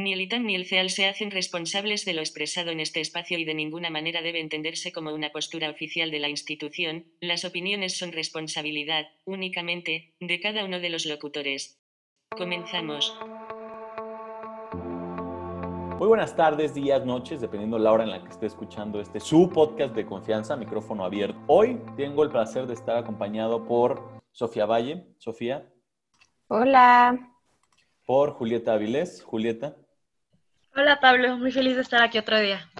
Ni el ITAN ni el CEAL se hacen responsables de lo expresado en este espacio y de ninguna manera debe entenderse como una postura oficial de la institución, las opiniones son responsabilidad, únicamente, de cada uno de los locutores. Comenzamos. Muy buenas tardes, días, noches, dependiendo la hora en la que esté escuchando este su podcast de confianza, micrófono abierto. Hoy tengo el placer de estar acompañado por Sofía Valle. Sofía. Hola. Por Julieta Avilés. Julieta. Hola Pablo, muy feliz de estar aquí otro día.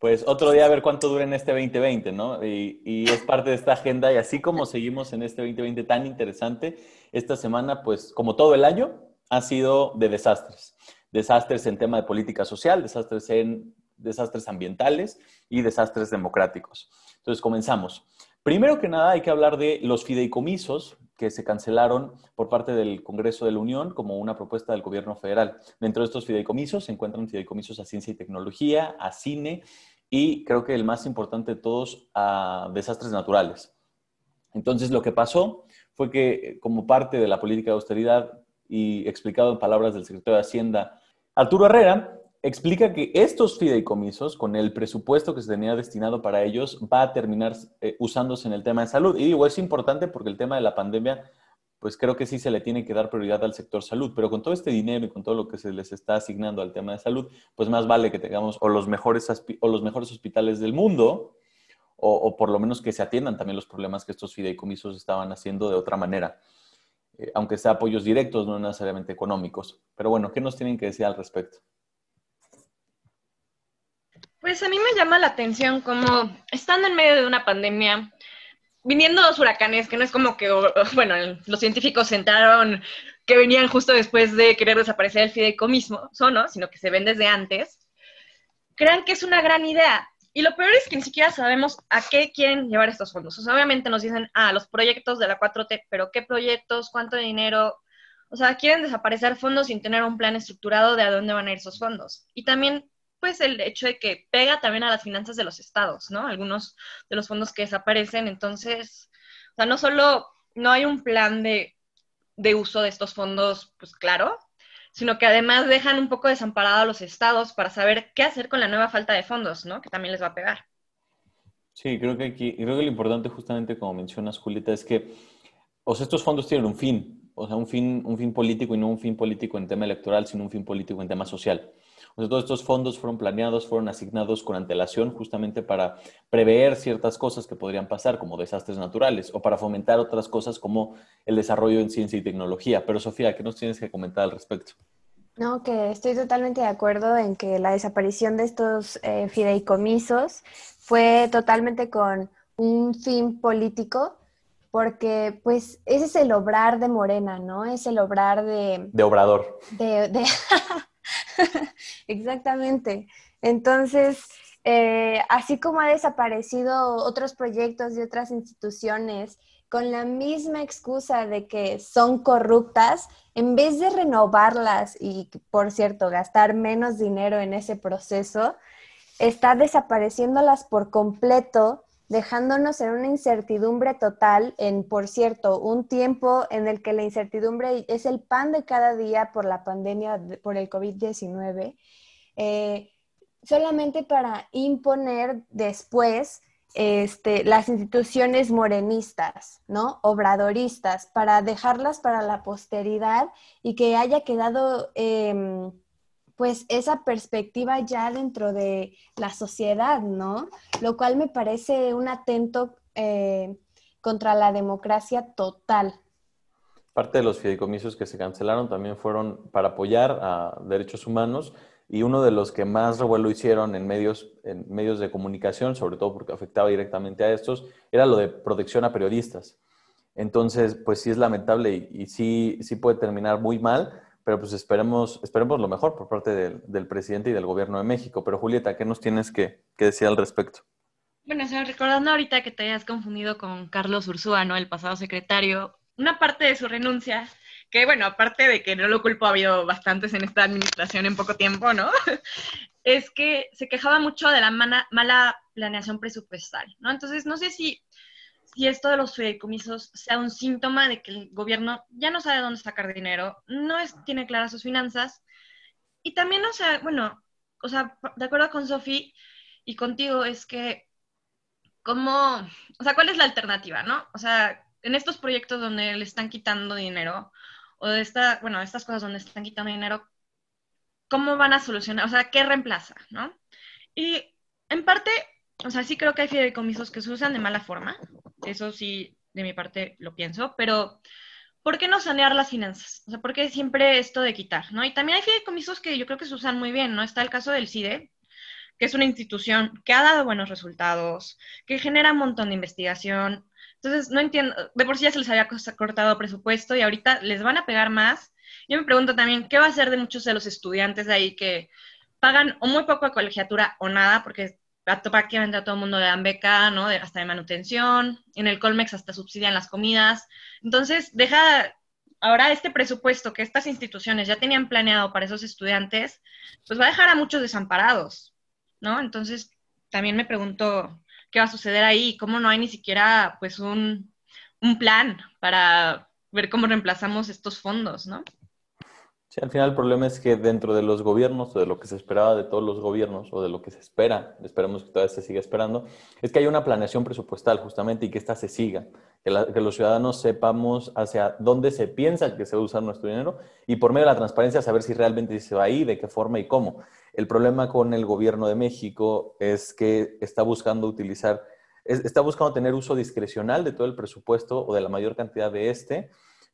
Pues otro día a ver cuánto dura en este 2020, ¿no? Y, es parte de esta agenda y así como seguimos en este 2020 tan interesante, esta semana, pues como todo el año, ha sido de desastres. Desastres en tema de política social, desastres en desastres ambientales y desastres democráticos. Entonces comenzamos. Primero que nada hay que hablar de los fideicomisos que se cancelaron por parte del Congreso de la Unión como una propuesta del gobierno federal. Dentro de estos fideicomisos se encuentran fideicomisos a ciencia y tecnología, a cine y creo que el más importante de todos a desastres naturales. Entonces lo que pasó fue que como parte de la política de austeridad y explicado en palabras del secretario de Hacienda, Arturo Herrera, explica que estos fideicomisos, con el presupuesto que se tenía destinado para ellos, va a terminar eh, usándose en el tema de salud. Y digo, es importante porque el tema de la pandemia, pues creo que sí se le tiene que dar prioridad al sector salud, pero con todo este dinero y con todo lo que se les está asignando al tema de salud, pues más vale que tengamos o los mejores, o los mejores hospitales del mundo, o, por lo menos que se atiendan también los problemas que estos fideicomisos estaban haciendo de otra manera. Eh, aunque sea apoyos directos, no necesariamente económicos. Pero bueno, ¿qué nos tienen que decir al respecto? Pues a mí me llama la atención como estando en medio de una pandemia, viniendo dos huracanes, que no es como que, bueno, los científicos sentaron que venían justo después de querer desaparecer el fideicomiso, ¿no? Sino que se ven desde antes, crean que es una gran idea. Y lo peor es que ni siquiera sabemos a qué quieren llevar estos fondos. O sea, obviamente nos dicen, ah, los proyectos de la 4T, pero ¿qué proyectos? ¿Cuánto dinero? O sea, quieren desaparecer fondos sin tener un plan estructurado de a dónde van a ir esos fondos. Y también pues el hecho de que pega también a las finanzas de los estados, ¿no? Algunos de los fondos que desaparecen, entonces, o sea, no solo no hay un plan de, uso de estos fondos, pues claro, sino que además dejan un poco desamparado a los estados para saber qué hacer con la nueva falta de fondos, ¿no? Que también les va a pegar. Sí, creo que aquí, creo que lo importante justamente como mencionas, Julieta, es que, o sea, estos fondos tienen un fin, o sea, un fin, un fin político y no un fin político en tema electoral, sino un fin político en tema social todos estos fondos fueron planeados, fueron asignados con antelación justamente para prever ciertas cosas que podrían pasar, como desastres naturales, o para fomentar otras cosas como el desarrollo en ciencia y tecnología. Pero Sofía, ¿qué nos tienes que comentar al respecto? No, que estoy totalmente de acuerdo en que la desaparición de estos eh, fideicomisos fue totalmente con un fin político, porque pues ese es el obrar de Morena, ¿no? Es el obrar de... De Obrador. De, de Exactamente. Entonces, eh, así como ha desaparecido otros proyectos de otras instituciones con la misma excusa de que son corruptas, en vez de renovarlas y, por cierto, gastar menos dinero en ese proceso, está desapareciéndolas por completo dejándonos en una incertidumbre total, en, por cierto, un tiempo en el que la incertidumbre es el pan de cada día por la pandemia, por el COVID-19, eh, solamente para imponer después este, las instituciones morenistas, ¿no? Obradoristas, para dejarlas para la posteridad y que haya quedado... Em, pues esa perspectiva ya dentro de la sociedad, ¿no? Lo cual me parece un atento eh, contra la democracia total. Parte de los fideicomisos que se cancelaron también fueron para apoyar a derechos humanos y uno de los que más revuelo hicieron en medios, en medios de comunicación, sobre todo porque afectaba directamente a estos, era lo de protección a periodistas. Entonces, pues sí es lamentable y, y sí, sí puede terminar muy mal, pero pues esperemos, esperemos lo mejor por parte del, presidente y del gobierno de México. Pero Julieta, ¿qué nos tienes que, decir al respecto? Bueno, señor, recordando ahorita que te hayas confundido con Carlos Ursúa, ¿no? El pasado secretario, una parte de su renuncia, que bueno, aparte de que no lo culpo, ha habido bastantes en esta administración en poco tiempo, ¿no? es que se quejaba mucho de la mala planeación presupuestal, ¿no? Entonces, no sé si si esto de los fideicomisos sea un síntoma de que el gobierno ya no sabe dónde sacar dinero, no es, tiene claras sus finanzas y también, o sea, bueno, o sea, de acuerdo con Sofi y contigo, es que, ¿cómo, o sea, cuál es la alternativa, no? O sea, en estos proyectos donde le están quitando dinero, o de esta, bueno, estas cosas donde están quitando dinero, ¿cómo van a solucionar? O sea, ¿qué reemplaza, no? Y en parte, o sea, sí creo que hay fideicomisos que se usan de mala forma, eso sí, de mi parte lo pienso, pero ¿por qué no sanear las finanzas? O sea, ¿por qué siempre esto de quitar, no? Y también hay fideicomisos que yo creo que se usan muy bien, ¿no? Está el caso del CIDE, que es una institución que ha dado buenos resultados, que genera un montón de investigación. Entonces, no entiendo, de por sí ya se les había cortado presupuesto y ahorita les van a pegar más. Yo me pregunto también, ¿qué va a hacer de muchos de los estudiantes de ahí que pagan o muy poco de colegiatura o nada, porque prácticamente a todo el mundo le dan beca, ¿no? hasta de manutención, en el Colmex hasta subsidian las comidas. Entonces, deja ahora este presupuesto que estas instituciones ya tenían planeado para esos estudiantes, pues va a dejar a muchos desamparados, ¿no? Entonces, también me pregunto qué va a suceder ahí, cómo no hay ni siquiera, pues, un, un plan para ver cómo reemplazamos estos fondos, ¿no? Sí, al final el problema es que dentro de los gobiernos, o de lo que se esperaba de todos los gobiernos, o de lo que se espera, esperemos que todavía se siga esperando, es que haya una planeación presupuestal justamente y que ésta se siga, que, los ciudadanos sepamos hacia dónde se piensa que se va a usar nuestro dinero y por medio de la transparencia saber si realmente se va ahí, de qué forma y cómo. El problema con el gobierno de México es que está buscando utilizar, está buscando tener uso discrecional de todo el presupuesto o de la mayor cantidad de este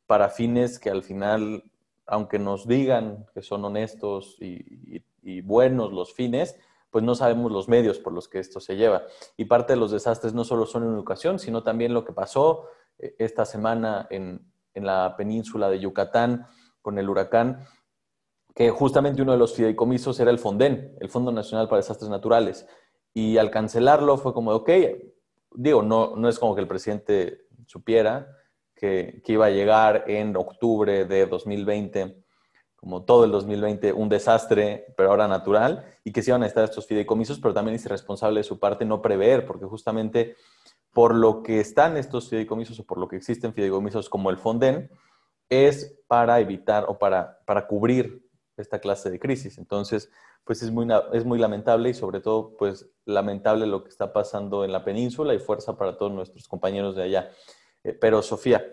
para fines que al final aunque nos digan que son honestos y, buenos los fines, pues no sabemos los medios por los que esto se lleva. Y parte de los desastres no solo son en educación, sino también lo que pasó eh, esta semana en, la península de Yucatán con el huracán, que justamente uno de los fideicomisos era el FONDEN, el Fondo Nacional para Desastres Naturales. Y al cancelarlo fue como, ok, digo, no, no es como que el presidente supiera, que, iba a llegar en octubre de 2020, como todo el 2020, un desastre, pero ahora natural, y que se iban a estar estos fideicomisos, pero también es irresponsable de su parte no prever, porque justamente por lo que están estos fideicomisos o por lo que existen fideicomisos como el Fonden, es para evitar o para, para cubrir esta clase de crisis. Entonces, pues es muy, es muy lamentable y sobre todo, pues lamentable lo que está pasando en la península y fuerza para todos nuestros compañeros de allá. Eh, pero Sofía.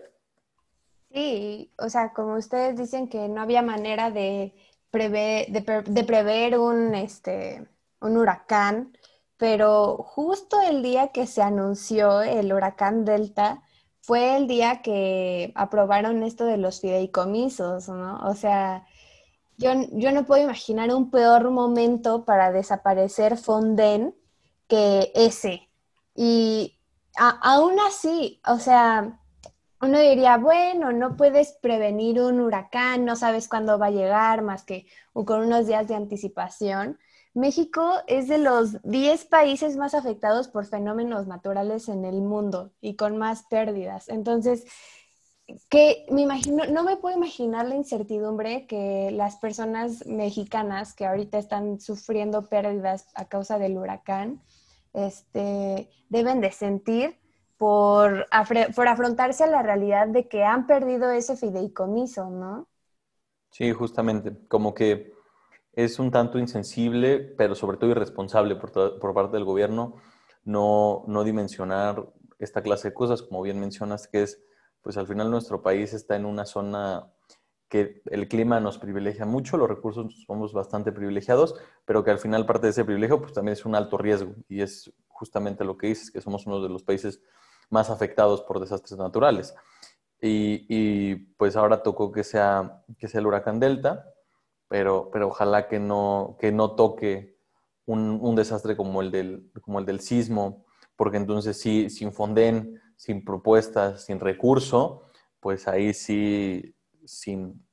Sí, o sea, como ustedes dicen que no había manera de prever, de, prever un, este, un huracán, pero justo el día que se anunció el huracán Delta fue el día que aprobaron esto de los fideicomisos, ¿no? O sea, yo, yo no puedo imaginar un peor momento para desaparecer Fonden que ese. Y aún así, o sea, uno diría, bueno, no puedes prevenir un huracán, no sabes cuándo va a llegar más que con unos días de anticipación. México es de los 10 países más afectados por fenómenos naturales en el mundo y con más pérdidas. Entonces, que me imagino, no me puedo imaginar la incertidumbre que las personas mexicanas que ahorita están sufriendo pérdidas a causa del huracán, este, deben de sentir por, por afrontarse a la realidad de que han perdido ese fideicomiso, ¿no? Sí, justamente, como que es un tanto insensible, pero sobre todo irresponsable por, por parte del gobierno no, no dimensionar esta clase de cosas, como bien mencionas, que es, pues al final nuestro país está en una zona que el clima nos privilegia mucho, los recursos somos bastante privilegiados, pero que al final parte de ese privilegio pues también es un alto riesgo y es justamente lo que dices, que somos uno de los países más afectados por desastres naturales. Y, pues ahora tocó que sea, que sea el huracán Delta, pero, pero ojalá que no, que no toque un, desastre como el, del, como el del sismo, porque entonces sí, sin Fonden, sin propuestas, sin recurso, pues ahí sí sin,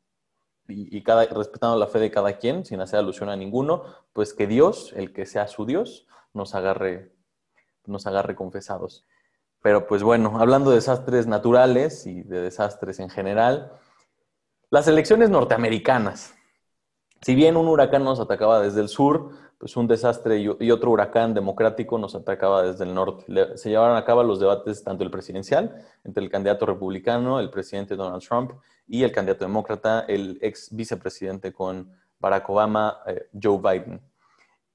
y, cada, respetando la fe de cada quien, sin hacer alusión a ninguno, pues que Dios, el que sea su Dios, nos agarre, nos agarre confesados. Pero pues bueno, hablando de desastres naturales y de desastres en general, las elecciones norteamericanas. Si bien un huracán nos atacaba desde el sur, pues un desastre y otro huracán democrático nos atacaba desde el norte. Se llevaron a cabo los debates tanto el presidencial entre el candidato republicano, el presidente Donald Trump, y el candidato demócrata, el ex vicepresidente con Barack Obama, eh, Joe Biden.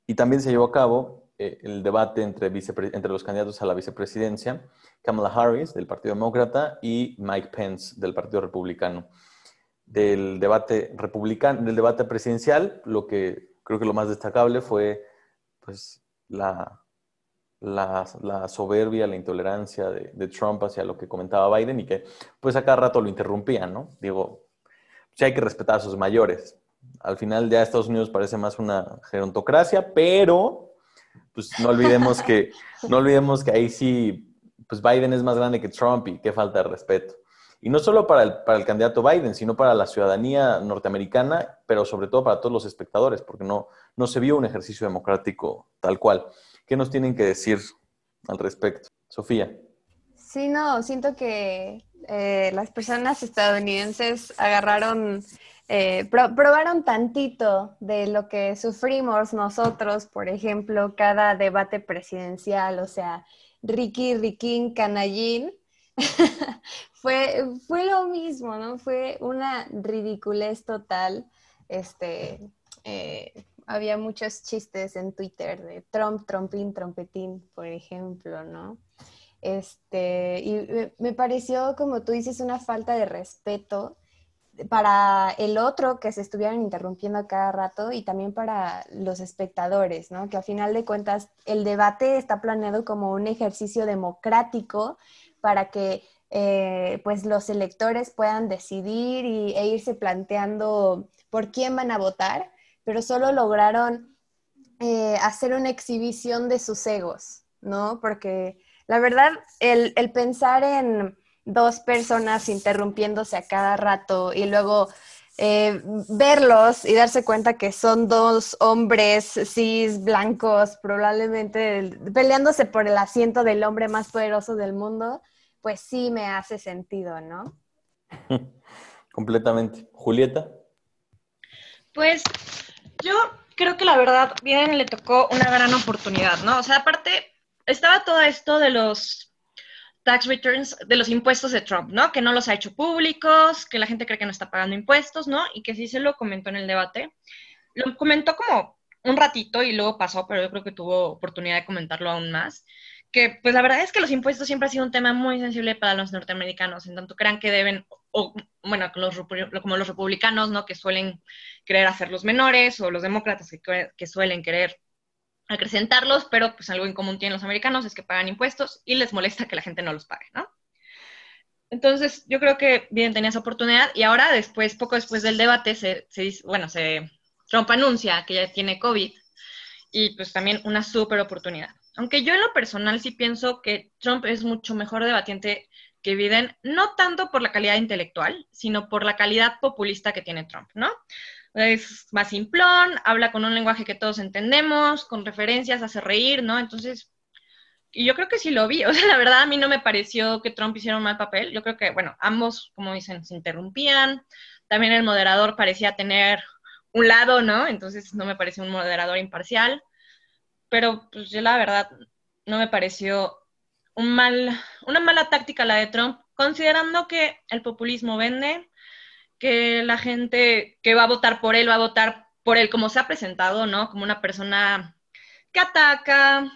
Y también se llevó a cabo eh, el debate entre, entre los candidatos a la vicepresidencia, Kamala Harris del Partido Demócrata y Mike Pence del Partido Republicano. Del debate, republicano, del debate presidencial, lo que creo que lo más destacable fue pues, la, la, soberbia, la intolerancia de, Trump hacia lo que comentaba Biden y que pues a cada rato lo interrumpían, ¿no? Digo, sí hay que respetar a sus mayores. Al final ya Estados Unidos parece más una gerontocracia, pero pues no olvidemos que, no olvidemos que ahí sí, pues Biden es más grande que Trump y qué falta de respeto. Y no solo para el, para el candidato Biden, sino para la ciudadanía norteamericana, pero sobre todo para todos los espectadores, porque no, no se vio un ejercicio democrático tal cual. ¿Qué nos tienen que decir al respecto? Sofía. Sí, no, siento que eh, las personas estadounidenses agarraron, eh, probaron tantito de lo que sufrimos nosotros, por ejemplo, cada debate presidencial, o sea, Ricky, Riquín, Canallín, fue, fue lo mismo, ¿no? Fue una ridiculez total. Este, eh, había muchos chistes en Twitter de Trump, Trumpín, Trompetín, por ejemplo, ¿no? Este, y me pareció, como tú dices, una falta de respeto para el otro que se estuvieran interrumpiendo a cada rato y también para los espectadores, ¿no? Que a final de cuentas el debate está planeado como un ejercicio democrático para que eh, pues los electores puedan decidir y, e irse planteando por quién van a votar pero solo lograron eh, hacer una exhibición de sus egos, ¿no? Porque la verdad, el, pensar en dos personas interrumpiéndose a cada rato y luego eh, verlos y darse cuenta que son dos hombres cis, blancos, probablemente peleándose por el asiento del hombre más poderoso del mundo, pues sí me hace sentido, ¿no? Completamente. Julieta. Pues yo creo que la verdad, bien le tocó una gran oportunidad, ¿no? O sea, aparte, estaba todo esto de los tax returns, de los impuestos de Trump, ¿no? Que no los ha hecho públicos, que la gente cree que no está pagando impuestos, ¿no? Y que sí se lo comentó en el debate. Lo comentó como un ratito y luego pasó, pero yo creo que tuvo oportunidad de comentarlo aún más que pues la verdad es que los impuestos siempre ha sido un tema muy sensible para los norteamericanos, en tanto crean que deben, o bueno, como los republicanos, ¿no? Que suelen querer hacerlos menores, o los demócratas que suelen querer acrecentarlos, pero pues algo en común tienen los americanos es que pagan impuestos y les molesta que la gente no los pague, ¿no? Entonces, yo creo que bien tenía esa oportunidad y ahora después, poco después del debate, se, se bueno, se, Trump anuncia que ya tiene COVID y pues también una súper oportunidad. Aunque yo en lo personal sí pienso que Trump es mucho mejor debatiente que Biden, no tanto por la calidad intelectual, sino por la calidad populista que tiene Trump, ¿no? Es más simplón, habla con un lenguaje que todos entendemos, con referencias, hace reír, ¿no? Entonces, y yo creo que sí lo vi, o sea, la verdad a mí no me pareció que Trump hiciera un mal papel, yo creo que, bueno, ambos, como dicen, se interrumpían, también el moderador parecía tener un lado, ¿no? Entonces no me pareció un moderador imparcial pero pues yo la verdad no me pareció un mal, una mala táctica la de Trump, considerando que el populismo vende, que la gente que va a votar por él va a votar por él como se ha presentado, ¿no? Como una persona que ataca,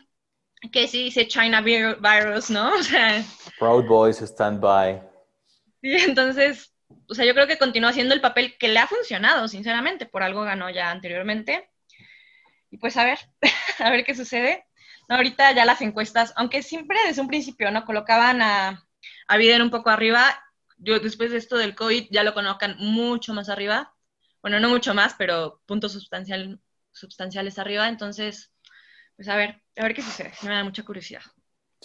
que sí dice China virus, ¿no? O sea... Proud Boys stand by. Sí, entonces, o sea, yo creo que continúa haciendo el papel que le ha funcionado, sinceramente, por algo ganó ya anteriormente. Y pues a ver, a ver qué sucede. Ahorita ya las encuestas, aunque siempre desde un principio, ¿no? Colocaban a, a Biden un poco arriba, yo después de esto del COVID ya lo colocan mucho más arriba. Bueno, no mucho más, pero puntos sustancial, sustanciales arriba. Entonces, pues a ver, a ver qué sucede. Me da mucha curiosidad.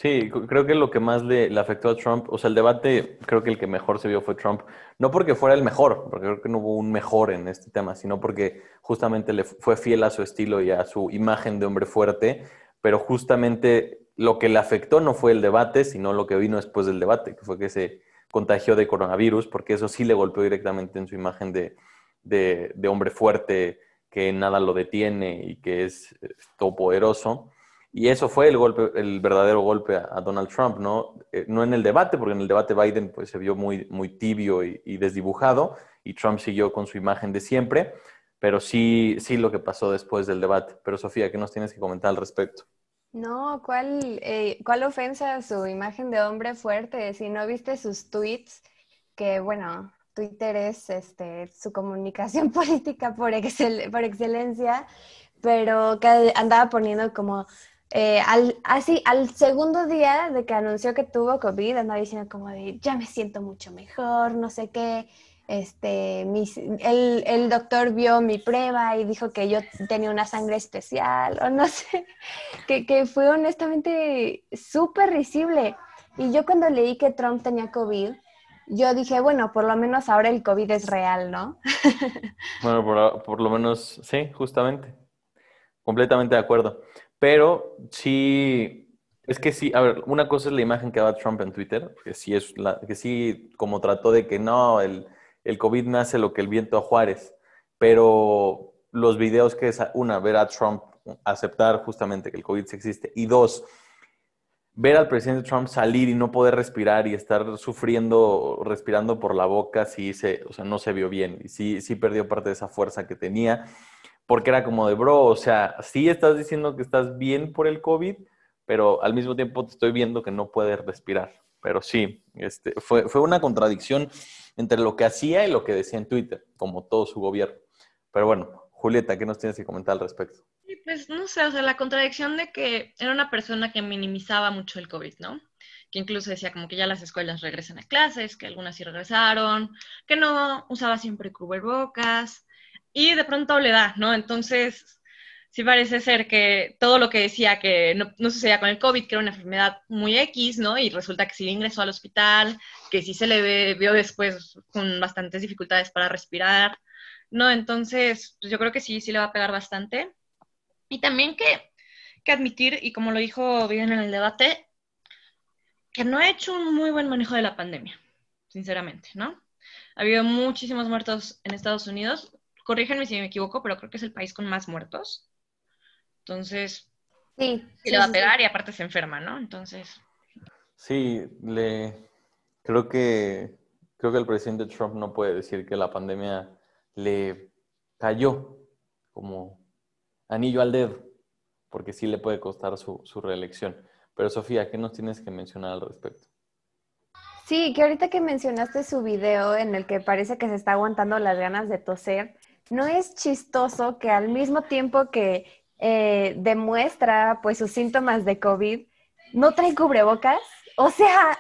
Sí, creo que lo que más le, afectó a Trump, o sea, el debate, creo que el que mejor se vio fue Trump, no porque fuera el mejor, porque creo que no hubo un mejor en este tema, sino porque justamente le fue fiel a su estilo y a su imagen de hombre fuerte, pero justamente lo que le afectó no fue el debate, sino lo que vino después del debate, que fue que se contagió de coronavirus, porque eso sí le golpeó directamente en su imagen de, de hombre fuerte, que nada lo detiene y que es todopoderoso. Y eso fue el golpe, el verdadero golpe a, Donald Trump, ¿no? Eh, no en el debate, porque en el debate Biden pues, se vio muy, muy tibio y, desdibujado, y Trump siguió con su imagen de siempre, pero sí, sí lo que pasó después del debate. Pero Sofía, ¿qué nos tienes que comentar al respecto? No, ¿cuál, eh, ¿cuál ofensa a su imagen de hombre fuerte? Si no viste sus tweets, que bueno, Twitter es este, su comunicación política por, excel, por excelencia, pero que andaba poniendo como, eh, al, así, al segundo día de que anunció que tuvo COVID, andaba diciendo como de, ya me siento mucho mejor, no sé qué, este, el, el, doctor vio mi prueba y dijo que yo tenía una sangre especial, o no sé, que, que fue honestamente súper risible. Y yo cuando leí que Trump tenía COVID, yo dije, bueno, por lo menos ahora el COVID es real, ¿no? bueno, por, por lo menos, sí, justamente. Completamente de acuerdo. Pero sí, es que sí, a ver, una cosa es la imagen que daba Trump en Twitter, que sí es la, que sí como trató de que no, el, el COVID nace lo que el viento a Juárez, pero los videos que es, una, ver a Trump aceptar justamente que el COVID existe, y dos, ver al presidente Trump salir y no poder respirar y estar sufriendo, respirando por la boca, sí se, o sea, no se vio bien y sí, sí perdió parte de esa fuerza que tenía, porque era como de, bro, o sea, sí estás diciendo que estás bien por el COVID, pero al mismo tiempo te estoy viendo que no puedes respirar. Pero sí, este, fue, fue una contradicción entre lo que hacía y lo que decía en Twitter, como todo su gobierno. Pero bueno, Julieta, ¿qué nos tienes que comentar al respecto? pues no sé, o sea, la contradicción de que era una persona que minimizaba mucho el COVID, ¿no? Que incluso decía como que ya las escuelas regresan a clases, que algunas sí regresaron, que no usaba siempre cubrebocas, y de pronto le da, ¿no? Entonces, sí parece ser que todo lo que decía que no, sucedía con el COVID, que era una enfermedad muy X, ¿no? Y resulta que sí ingresó al hospital, que sí se le vio después con bastantes dificultades para respirar, ¿no? Entonces, pues yo creo que sí, sí le va a pegar bastante. Y también que, que admitir, y como lo dijo bien en el debate, que no ha hecho un muy buen manejo de la pandemia, sinceramente, ¿no? Ha habido muchísimos muertos en Estados Unidos. Corríjanme si me equivoco, pero creo que es el país con más muertos. Entonces, sí, le va a pegar y aparte se enferma, ¿no? Entonces. Sí, le creo que creo que el presidente Trump no puede decir que la pandemia le cayó como anillo al dedo, porque sí le puede costar su, reelección. Pero Sofía, ¿qué nos tienes que mencionar al respecto? Sí, que ahorita que mencionaste su video en el que parece que se está aguantando las ganas de toser, ¿no es chistoso que al mismo tiempo que eh, demuestra pues sus síntomas de COVID, no trae cubrebocas? O sea,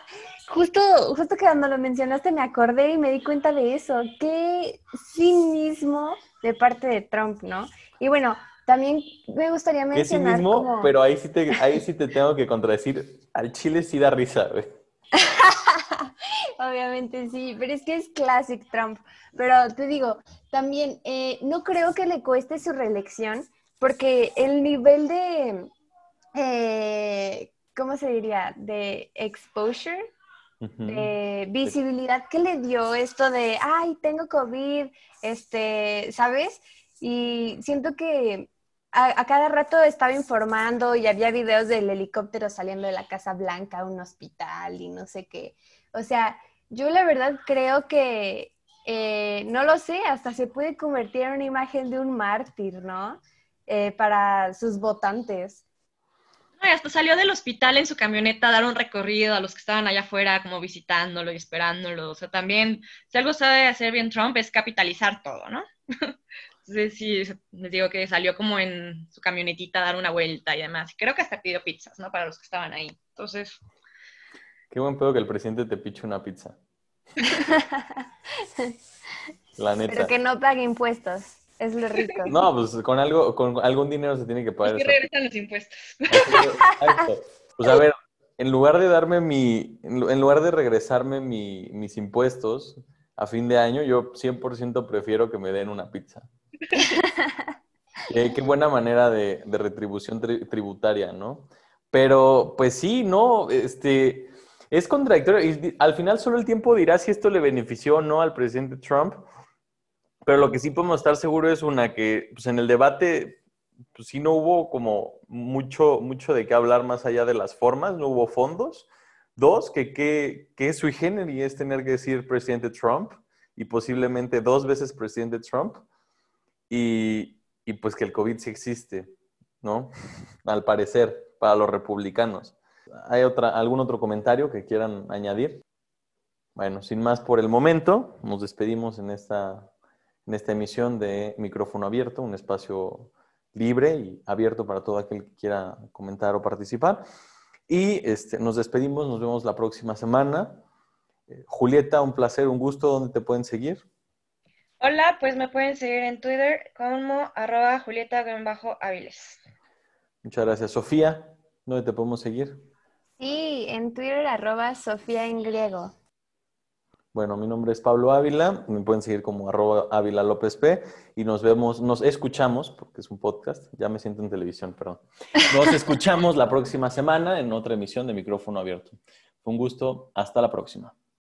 justo, justo que cuando lo mencionaste me acordé y me di cuenta de eso. Qué cinismo de parte de Trump, ¿no? Y bueno, también me gustaría mencionar. Sí mismo, pero ahí sí, te, ahí sí te tengo que contradecir. Al chile sí da risa, güey. Obviamente sí, pero es que es classic Trump. Pero te digo, también eh, no creo que le cueste su reelección, porque el nivel de, eh, ¿cómo se diría? De exposure, de visibilidad que le dio esto de, ay, tengo COVID, este, ¿sabes? Y siento que a, cada rato estaba informando y había videos del helicóptero saliendo de la Casa Blanca a un hospital y no sé qué. O sea, yo la verdad creo que, eh, no lo sé, hasta se puede convertir en una imagen de un mártir, ¿no? Eh, para sus votantes. y hasta salió del hospital en su camioneta a dar un recorrido a los que estaban allá afuera, como visitándolo y esperándolo. O sea, también, si algo sabe hacer bien Trump es capitalizar todo, ¿no? Entonces sí, les digo que salió como en su camionetita a dar una vuelta y demás. Creo que hasta pidió pizzas, ¿no? Para los que estaban ahí. Entonces... Qué buen pedo que el presidente te piche una pizza. La neta. Pero que no pague impuestos. Es lo rico. No, pues con algo, con algún dinero se tiene que pagar. Y regresan los impuestos. Pues a ver, en lugar de darme mi, en lugar de regresarme mi, mis impuestos a fin de año, yo 100% prefiero que me den una pizza. qué, buena manera de, retribución tributaria, ¿no? Pero, pues sí, no, este, es contradictorio. Y al final solo el tiempo dirá si esto le benefició o no al presidente Trump. Pero lo que sí podemos estar seguros es una que, pues en el debate, pues sí no hubo como mucho, mucho de qué hablar más allá de las formas, no hubo fondos. Dos, que qué que sui generis es tener que decir presidente Trump y posiblemente dos veces presidente Trump. y, y pues que el COVID sí existe, ¿no? Al parecer, para los republicanos. ¿Hay otra, algún otro comentario que quieran añadir? Bueno, sin más por el momento, nos despedimos en esta, en esta emisión de Micrófono Abierto, un espacio libre y abierto para todo aquel que quiera comentar o participar. Y este, nos despedimos, nos vemos la próxima semana. Eh, Julieta, un placer, un gusto. ¿Dónde te pueden seguir? Hola, pues me pueden seguir en Twitter como arroba julieta-aviles. Muchas gracias. Sofía, ¿dónde te podemos seguir? Sí, en Twitter arroba Sofía en griego. Bueno, mi nombre es Pablo Ávila, me pueden seguir como arroba Ávila López P y nos vemos, nos escuchamos, porque es un podcast, ya me siento en televisión, perdón. Nos escuchamos la próxima semana en otra emisión de Micrófono Abierto. Un gusto, hasta la próxima.